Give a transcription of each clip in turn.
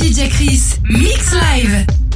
DJ Chris, Mix Live.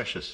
Precious.